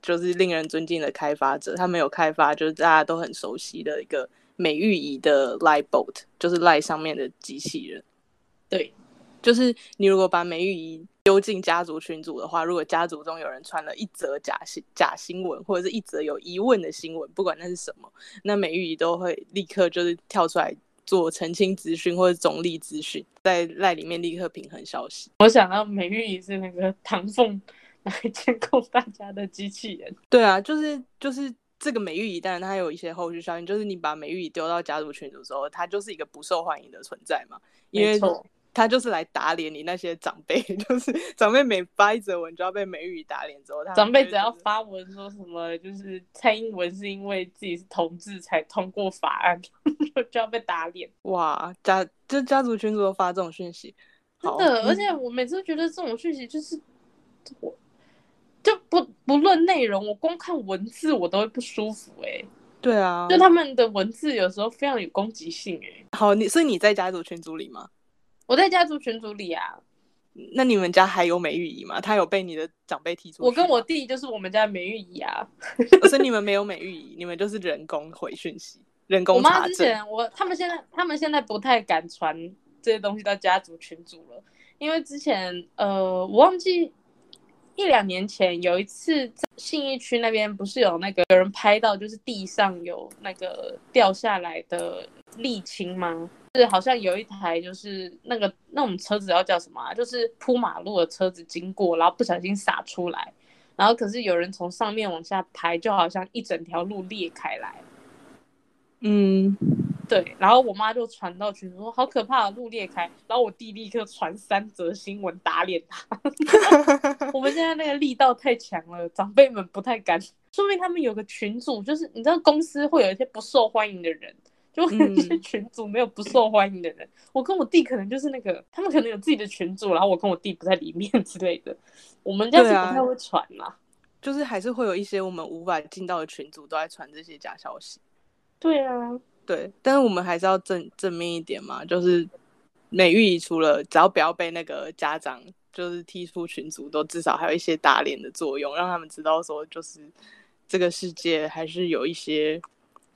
就是令人尊敬的开发者，他们有开发就是大家都很熟悉的一个美玉仪的 Lie Bot，就是 Lie 上面的机器人。对，就是你如果把美玉仪丢进家族群组的话，如果家族中有人传了一则假新假新闻，或者是一则有疑问的新闻，不管那是什么，那美玉仪都会立刻就是跳出来做澄清资讯或者总理资讯，在赖里面立刻平衡消息。我想到美玉仪是那个唐凤来监控大家的机器人。对啊，就是就是这个美玉仪，当然它有一些后续效应，就是你把美玉仪丢到家族群组之后，它就是一个不受欢迎的存在嘛，因为没错，它就是来打脸你那些长辈，就是长辈每发一则文就要被美玉仪打脸之后，他们长辈只要发文说什么，就是蔡英文是因为自己是同志才通过法案，就要被打脸。哇家就家族群组都发这种讯息，好真的，嗯而且我每次都觉得这种讯息就是我。就不不论内容，我光看文字我都会不舒服哎、对啊，就他们的文字有时候非常有攻击性哎、好你所以你在家族群组里吗？我在家族群组里啊，那你们家还有美玉仪吗？他有被你的长辈踢出去？我跟我弟就是我们家的美玉姨啊。可是你 们没有美玉仪，你们就是人工回讯息，人工查证。妈之前我他们现在他们现在不太敢传这些东西到家族群组了，因为之前呃我忘记一两年前有一次在信义区那边不是有那个有人拍到就是地上有那个掉下来的沥青吗？是好像有一台就是那个那种车子要叫什么、就是铺马路的车子经过，然后不小心洒出来，然后可是有人从上面往下拍，就好像一整条路裂开来。嗯，对，然后我妈就传到群主说好可怕，路裂开，然后我弟立刻传三则新闻打脸他。我们现在那个力道太强了，长辈们不太敢。说明他们有个群主，就是你知道公司会有一些不受欢迎的人，就会有一些嗯群主没有不受欢迎的人。我跟我弟可能就是那个，他们可能有自己的群主，然后我跟我弟不在里面之类的。我们家是不太会传啦。就是还是会有一些我们无法进到的群组都在传这些假消息。对啊，对，但是我们还是要正正面一点嘛，就是美玉仪除了只要不要被那个家长就是踢出群组，都至少还有一些打脸的作用，让他们知道说，就是这个世界还是有一些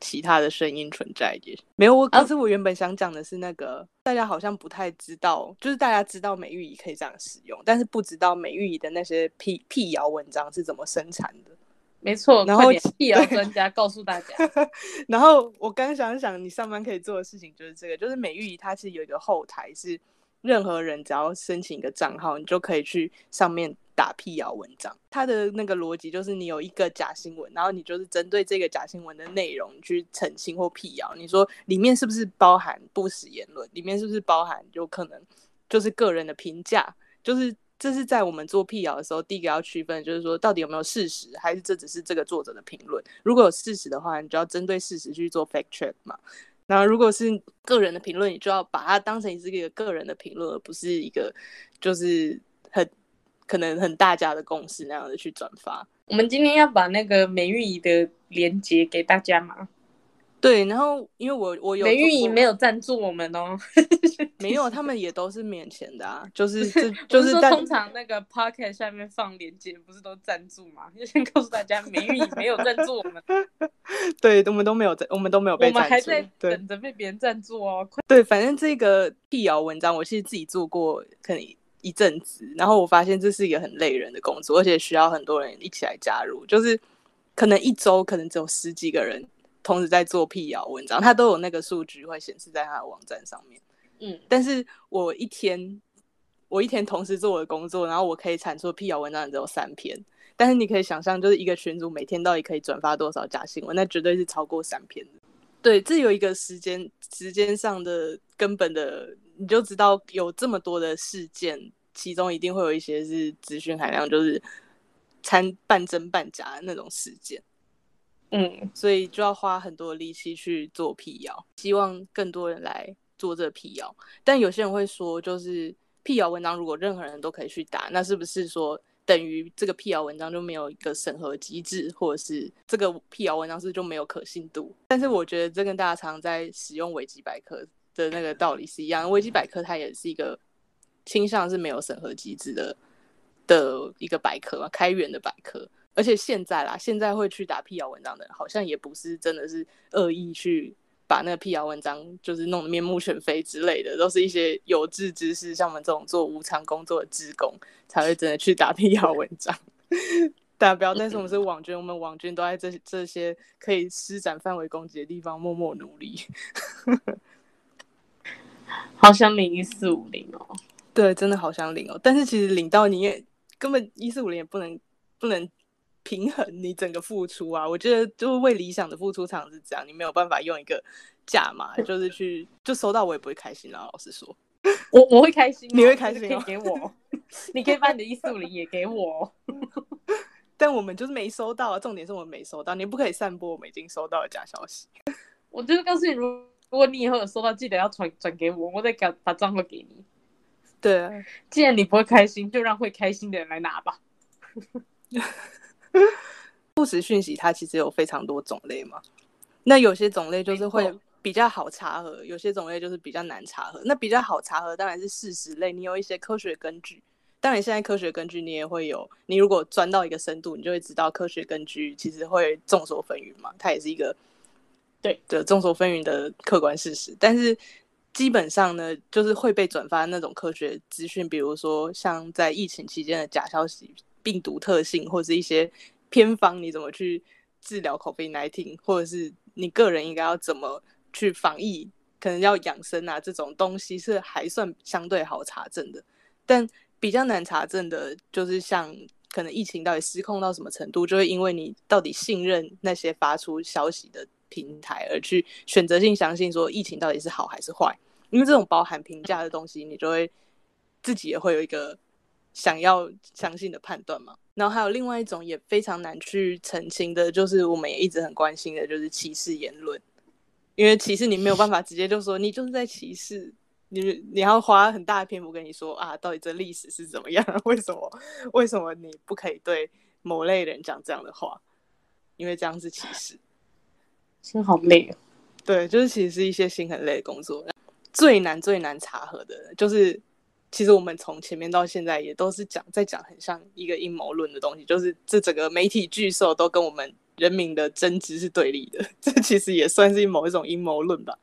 其他的声音存在的。没有我，可是我原本想讲的是那个，大家好像不太知道，就是大家知道美玉仪可以这样使用，但是不知道美玉仪的那些辟辟谣文章是怎么生产的。没错，然后辟谣对专家告诉大家。然后我刚想想，你上班可以做的事情就是这个，就是美玉仪它其实有一个后台，是任何人只要申请一个账号，你就可以去上面打辟谣文章。它的那个逻辑就是你有一个假新闻，然后你就是针对这个假新闻的内容去澄清或辟谣。你说里面是不是包含不实言论？里面是不是包含有可能就是个人的评价？就是这是在我们做辟谣的时候，第一个要区分，就是说到底有没有事实，还是这只是这个作者的评论。如果有事实的话，你就要针对事实去做 fact check 嘛。然后如果是个人的评论，你就要把它当成是一个个人的评论，而不是一个就是很可能很大家的共识那样的去转发。我们今天要把那个美玉仪的连接给大家吗？对，然后因为我我有美玉做过仪没有赞助我们哦，没有，他们也都是免钱的啊，就是 这就是通常那个 pocket 下面放链接不是都赞助吗？就先告诉大家，美玉仪没有赞助我们，对，我们都没有在，我们都没有我被赞助们还在。等着被别人赞助哦。对，反正这个辟谣文章，我其实自己做过，可能一阵子，然后我发现这是一个很累人的工作，而且需要很多人一起来加入，就是可能一周可能只有十几个人同时在做辟谣文章，它都有那个数据会显示在它的网站上面。嗯，但是我一天，我一天同时做我的工作，然后我可以产出辟谣文章只有三篇。但是你可以想象，就是一个群组每天到底可以转发多少假新闻，那绝对是超过三篇的。对，这有一个时间时间上的根本的，你就知道有这么多的事件，其中一定会有一些是资讯含量就是掺半真半假的那种事件。嗯，所以就要花很多力气去做辟谣，希望更多人来做这辟谣。但有些人会说，就是辟谣文章如果任何人都可以去打，那是不是说等于这个辟谣文章就没有一个审核机制，或者是这个辟谣文章是不是就没有可信度？但是我觉得这跟大家常在使用维基百科的那个道理是一样，维基百科它也是一个倾向是没有审核机制的的一个百科嘛，开源的百科。而且现在啦，现在会去打辟谣文章的人，好像也不是真的是恶意去把那个辟谣文章就是弄得面目全非之类的，都是一些有志之士，像我们这种做无偿工作的职工才会真的去打辟谣文章。大家不要担心，我们是网军，我们网军都在这这些可以施展范围攻击的地方默默努力。好想领一四五零哦，对，真的好想领哦，但是其实领到你也根本一四五零也不能不能。平衡你整个付出啊，我觉得就是为理想的付出常常是这样，你没有办法用一个价码，就是去就收到我也不会开心啊。老实说，我我会开心，你会开心，可以给我，你可以把你的一四五零也给我，但我们就是没收到啊。重点是我们没收到，你不可以散播我们已经收到的假消息。我就是告诉你，如如果你以后有收到，记得要转转给我，我再给把账号给你。对啊，既然你不会开心，就让会开心的人来拿吧。不实讯息它其实有非常多种类嘛，那有些种类就是会比较好查核，有些种类就是比较难查核。那比较好查核当然是事实类，你有一些科学根据。当然现在科学根据你也会有，你如果钻到一个深度，你就会知道科学根据其实会众说纷纭嘛，它也是一个对的众说纷纭的客观事实。但是基本上呢，就是会被转发那种科学资讯，比如说像在疫情期间的假消息。病毒特性或是一些偏方，你怎么去治疗 COVID-19，或者是你个人应该要怎么去防疫，可能要养生啊，这种东西是还算相对好查证的。但比较难查证的，就是像可能疫情到底失控到什么程度，就会因为你到底信任那些发出消息的平台，而去选择性相信说疫情到底是好还是坏。因为这种包含评价的东西，你就会自己也会有一个。想要相信的判断嘛，然后还有另外一种也非常难去澄清的，就是我们也一直很关心的，就是歧视言论。因为歧视你没有办法直接就说你就是在歧视，你你要花很大的篇幅跟你说啊，到底这历史是怎么样？为什么为什么你不可以对某类人讲这样的话？因为这样是歧视。心好累啊。对，就是其实是一些心很累的工作，最难最难查核的就是。其实我们从前面到现在也都是讲在讲很像一个阴谋论的东西，就是这整个媒体巨兽都跟我们人民的真知是对立的，这其实也算是某一种阴谋论吧，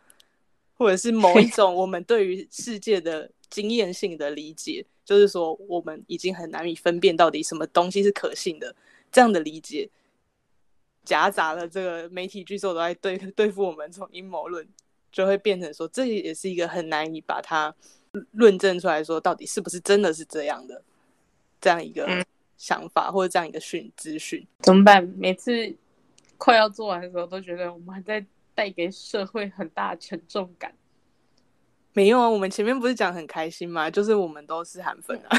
或者是某一种我们对于世界的经验性的理解，就是说我们已经很难以分辨到底什么东西是可信的，这样的理解夹杂了这个媒体巨兽都在对 对付我们这种阴谋论，就会变成说这也是一个很难以把它。论证出来说，到底是不是真的是这样的，这样一个想法或者这样一个讯资讯，怎么办？每次快要做完的时候，都觉得我们还在带给社会很大沉重感。没有啊，我们前面不是讲很开心吗？就是我们都是韩粉啊，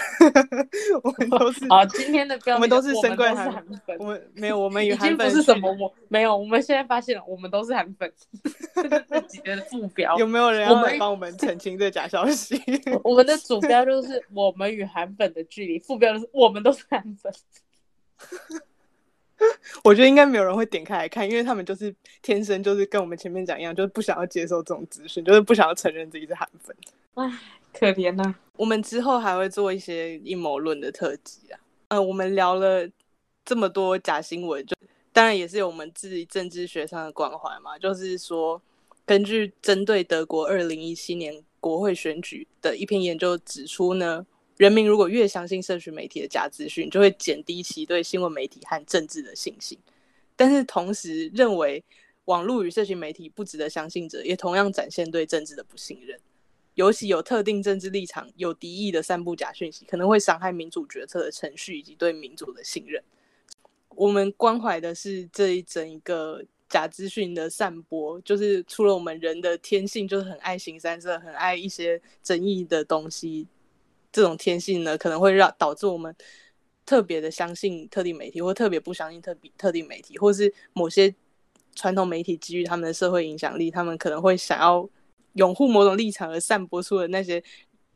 我们都是啊，今天的标我们都是深贵韩粉，我们没有，我们与韩粉是什么？我没有，我们现在发现了，我们都是韩粉，这几个副标有没有人要来帮我们澄清这假消息？我们的主标就是我们与韩粉的距离，副标就是我们都是韩粉。我觉得应该没有人会点开来看，因为他们就是天生就是跟我们前面讲一样，就是不想要接受这种资讯，就是不想要承认自己是韩粉。唉，可怜呐。我们之后还会做一些阴谋论的特辑啊。呃，我们聊了这么多假新闻，就当然也是有我们自己政治学上的关怀嘛。就是说，根据针对德国二零一七年国会选举的一篇研究指出呢。人民如果越相信社群媒体的假资讯，就会减低其对新闻媒体和政治的信心。但是同时认为网络与社群媒体不值得相信者，也同样展现对政治的不信任。尤其有特定政治立场、有敌意的散布假讯息，可能会伤害民主决策的程序以及对民主的信任。我们关怀的是这一整一个假资讯的散播，就是除了我们人的天性，就是很爱形三色，很爱一些争议的东西。这种天性呢，可能会让导致我们特别的相信特定媒体，或特别不相信特别特定媒体，或是某些传统媒体基于他们的社会影响力，他们可能会想要拥护某种立场而散播出的那些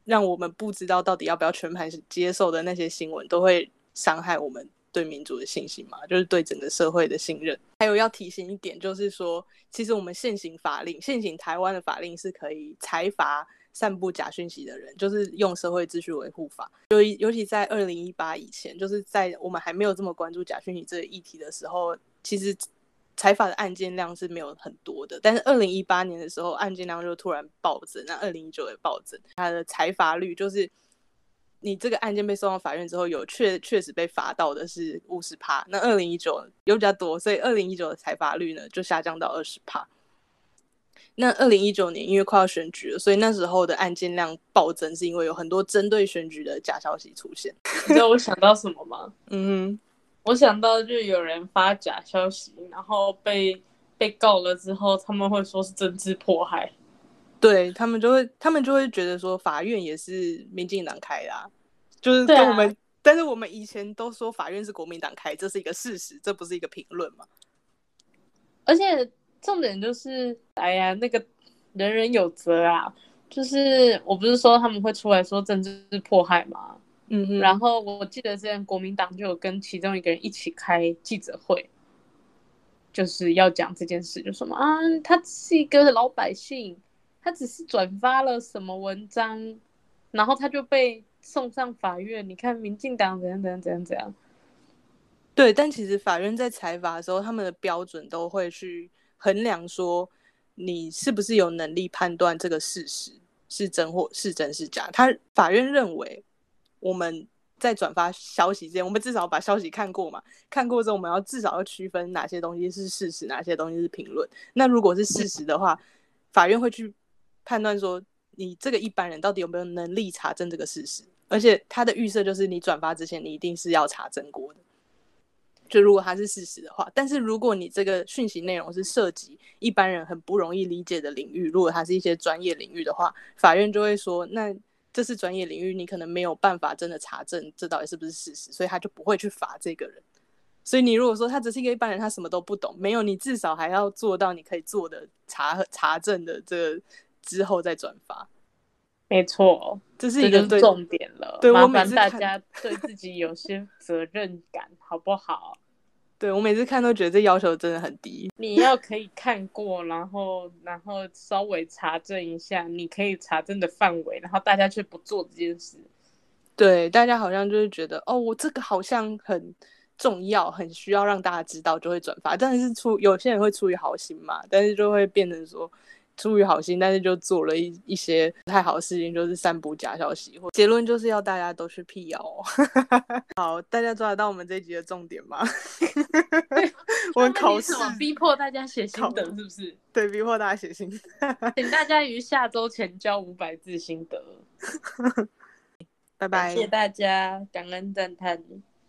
让我们不知道到底要不要全盘接受的那些新闻，都会伤害我们对民主的信心嘛，就是对整个社会的信任。还有要提醒一点，就是说，其实我们现行法令，现行台湾的法令是可以裁罚。散布假讯息的人，就是用社会秩序维护法。尤尤其在二零一八以前，就是在我们还没有这么关注假讯息这个议题的时候，其实财阀的案件量是没有很多的，但是二零一八年的时候案件量就突然暴增，那二零一九也暴增，它的财罚率就是你这个案件被送到法院之后，有确确实被罚到的是五十趴，那二零一九有比较多，所以二零一九的财罚率呢就下降到二十趴。那二零一九年因为快要选举了，所以那时候的案件量暴增，是因为有很多针对选举的假消息出现。你知道我想到什么吗？嗯。我想到就有人发假消息，然后被被告了之后，他们会说是政治迫害，对他们就会他们就会觉得说法院也是民进党开的，就是跟我们，但是我们以前都说法院是国民党开，这是一个事实，这不是一个评论嘛。而且重点就是，哎呀，那个人人有责啊，就是我不是说他们会出来说政治迫害吗？嗯，然后我记得之前国民党就有跟其中一个人一起开记者会，就是要讲这件事，就什么啊，他是一个老百姓，他只是转发了什么文章，然后他就被送上法院。你看民进党怎样怎样怎样怎样。对，但其实法院在裁罚的时候，他们的标准都会去衡量说你是不是有能力判断这个事实是真或是真是假。他法院认为。我们在转发消息之前，我们至少把消息看过嘛？看过之后，我们要至少要区分哪些东西是事实，哪些东西是评论。那如果是事实的话，法院会去判断说，你这个一般人到底有没有能力查证这个事实？而且他的预设就是，你转发之前，你一定是要查证过的。就如果它是事实的话，但是如果你这个讯息内容是涉及一般人很不容易理解的领域，如果它是一些专业领域的话，法院就会说那。这是专业领域，你可能没有办法真的查证这到底是不是事实，所以他就不会去罚这个人。所以你如果说他只是一个一般人，他什么都不懂，没有你至少还要做到你可以做的查查证的这之后再转发。没错，这是一个重点了。对我烦大家对自己有些责任感，好不好？对我每次看都觉得这要求真的很低。你要可以看过，然后然后稍微查证一下，你可以查证的范围，然后大家却不做这件事。对，大家好像就是觉得哦，我这个好像很重要，很需要让大家知道，就会转发。但是出有些人会出于好心嘛，但是就会变成说。出于好心，但是就做了一一些不太好的事情，就是散布假消息。或结论就是要大家都去辟谣。好，大家抓得到我们这一集的重点吗？我们考试逼迫大家写心得，是不是？对，逼迫大家写心得，请大家于下周前交五百字心得。拜拜，谢谢大家，感恩赞叹。